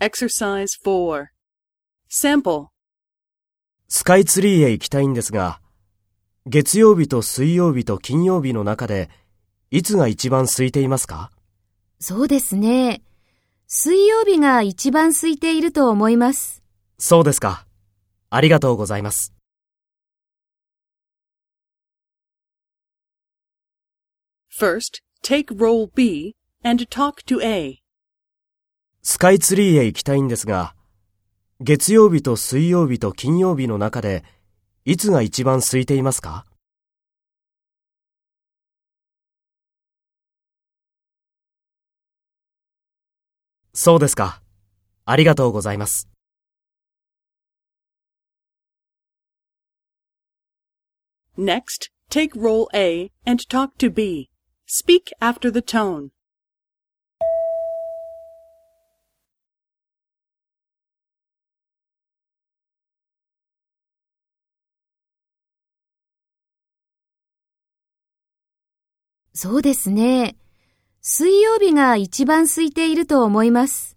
Exercise 4. Sample. スカイツリーへ行きたいんですが、月曜日と水曜日と金曜日の中で、いつが一番空いていますか？そうですね。水曜日が一番空いていると思います。そうですか。ありがとうございます。First, take role B and talk to A. スカイツリーへ行きたいんですが、月曜日と水曜日と金曜日の中で、いつが一番空いていますか？そうですか。ありがとうございます。Next, take role A and talk to B. Speak after the tone. そうですね。水曜日が一番空いていると思います。